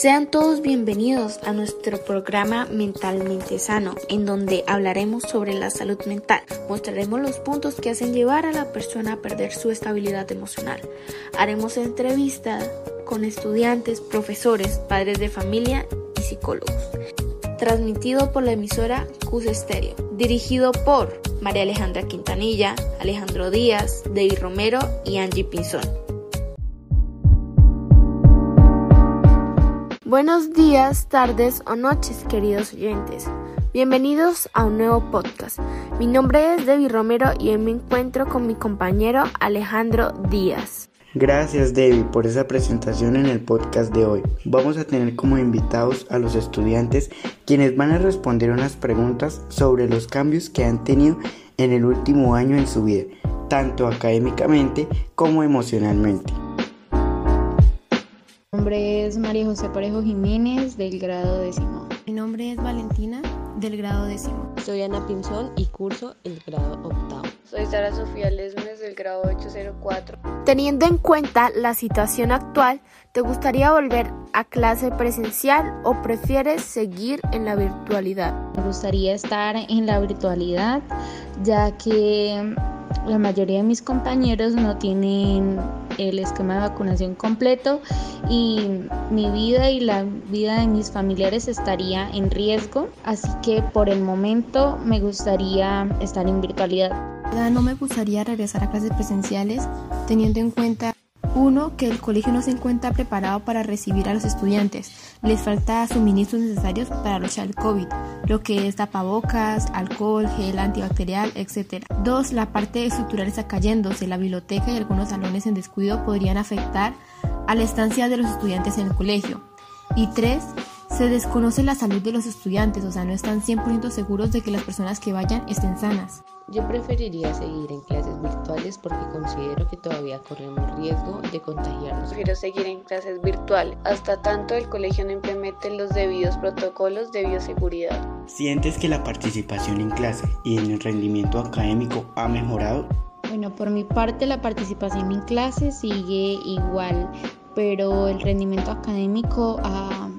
Sean todos bienvenidos a nuestro programa Mentalmente Sano, en donde hablaremos sobre la salud mental. Mostraremos los puntos que hacen llevar a la persona a perder su estabilidad emocional. Haremos entrevistas con estudiantes, profesores, padres de familia y psicólogos. Transmitido por la emisora Cus Estéreo. Dirigido por María Alejandra Quintanilla, Alejandro Díaz, David Romero y Angie Pinzón. Buenos días, tardes o noches, queridos oyentes. Bienvenidos a un nuevo podcast. Mi nombre es Debbie Romero y hoy me encuentro con mi compañero Alejandro Díaz. Gracias Debbie por esa presentación en el podcast de hoy. Vamos a tener como invitados a los estudiantes quienes van a responder unas preguntas sobre los cambios que han tenido en el último año en su vida, tanto académicamente como emocionalmente nombre es María José Parejo Jiménez del grado décimo. Mi nombre es Valentina del grado décimo. Soy Ana Pinzón y curso el grado octavo. Soy Sara Sofía Lesmes del grado 804. Teniendo en cuenta la situación actual, ¿te gustaría volver a clase presencial o prefieres seguir en la virtualidad? Me gustaría estar en la virtualidad ya que la mayoría de mis compañeros no tienen el esquema de vacunación completo y mi vida y la vida de mis familiares estaría en riesgo, así que por el momento me gustaría estar en virtualidad. No me gustaría regresar a clases presenciales teniendo en cuenta uno, que el colegio no se encuentra preparado para recibir a los estudiantes. Les falta suministros necesarios para luchar el COVID, lo que es tapabocas, alcohol, gel antibacterial, etc. Dos, la parte estructural está cayéndose. La biblioteca y algunos salones en descuido podrían afectar a la estancia de los estudiantes en el colegio. Y tres, se desconoce la salud de los estudiantes, o sea, no están 100% seguros de que las personas que vayan estén sanas. Yo preferiría seguir en clases virtuales porque considero que todavía corremos riesgo de contagiarnos. Prefiero seguir en clases virtuales hasta tanto el colegio no implemente los debidos protocolos de bioseguridad. ¿Sientes que la participación en clase y en el rendimiento académico ha mejorado? Bueno, por mi parte la participación en clase sigue igual, pero el rendimiento académico ha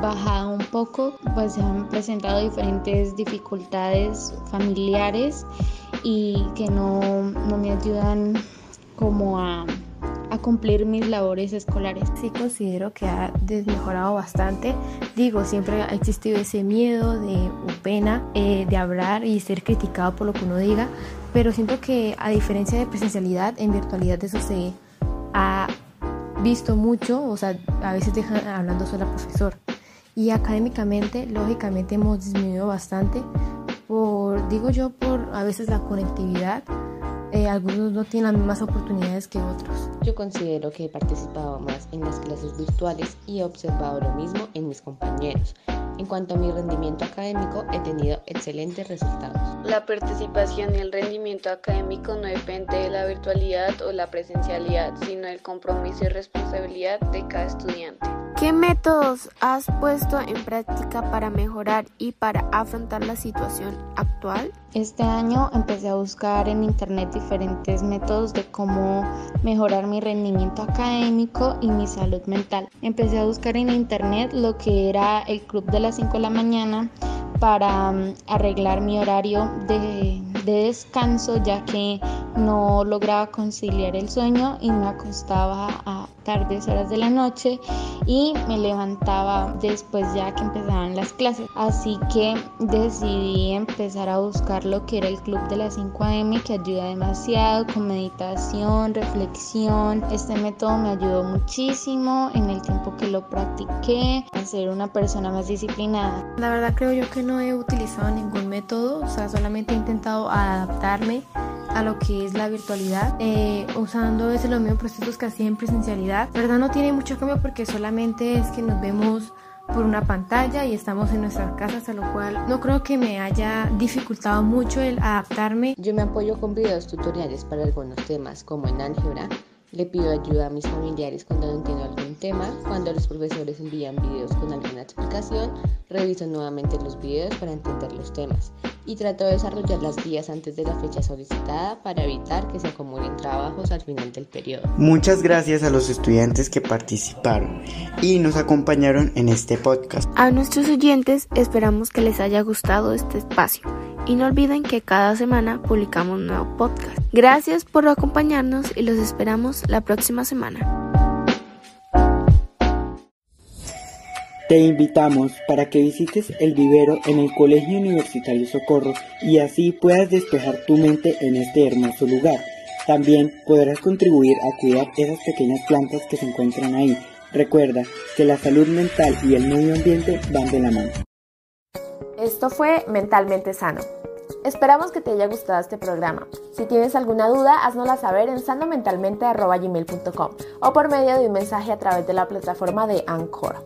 bajado un poco, pues se han presentado diferentes dificultades familiares y que no, no me ayudan como a, a, cumplir mis labores escolares. Sí considero que ha desmejorado bastante. Digo, siempre ha existido ese miedo de pena eh, de hablar y ser criticado por lo que uno diga, pero siento que a diferencia de presencialidad, en virtualidad eso se ha visto mucho, o sea, a veces dejan hablando solo al profesor. Y académicamente, lógicamente, hemos disminuido bastante por, digo yo, por a veces la conectividad. Eh, algunos no tienen las mismas oportunidades que otros. Yo considero que he participado más en las clases virtuales y he observado lo mismo en mis compañeros. En cuanto a mi rendimiento académico, he tenido excelentes resultados. La participación y el rendimiento académico no depende de la virtualidad o la presencialidad, sino del compromiso y responsabilidad de cada estudiante. ¿Qué métodos has puesto en práctica para mejorar y para afrontar la situación actual? Este año empecé a buscar en internet diferentes métodos de cómo mejorar mi rendimiento académico y mi salud mental. Empecé a buscar en internet lo que era el club de las 5 de la mañana para mm, arreglar mi horario de, de descanso ya que no lograba conciliar el sueño y me acostaba a tardes horas de la noche y me levantaba después ya que empezaban las clases. Así que decidí empezar a buscar lo que era el club de las 5 am que ayuda demasiado con meditación, reflexión. Este método me ayudó muchísimo en el tiempo que lo practiqué a ser una persona más disciplinada. La verdad creo yo que no he utilizado ningún método, o sea, solamente he intentado adaptarme a lo que es la virtualidad, eh, usando ese los mismos procesos que hacía en presencialidad. verdad no tiene mucho cambio porque solamente es que nos vemos por una pantalla y estamos en nuestras casas, a lo cual no creo que me haya dificultado mucho el adaptarme. Yo me apoyo con videos tutoriales para algunos temas como en álgebra. Le pido ayuda a mis familiares cuando no entiendo algún tema. Cuando los profesores envían videos con alguna explicación, reviso nuevamente los videos para entender los temas y trato de desarrollar las guías antes de la fecha solicitada para evitar que se acumulen trabajos al final del periodo. Muchas gracias a los estudiantes que participaron y nos acompañaron en este podcast. A nuestros oyentes esperamos que les haya gustado este espacio y no olviden que cada semana publicamos un nuevo podcast. Gracias por acompañarnos y los esperamos la próxima semana. Te invitamos para que visites el vivero en el Colegio Universitario Socorro y así puedas despejar tu mente en este hermoso lugar. También podrás contribuir a cuidar esas pequeñas plantas que se encuentran ahí. Recuerda que la salud mental y el medio ambiente van de la mano. Esto fue Mentalmente Sano. Esperamos que te haya gustado este programa. Si tienes alguna duda, haznosla saber en sanomentalmente.gmail.com o por medio de un mensaje a través de la plataforma de Anchor.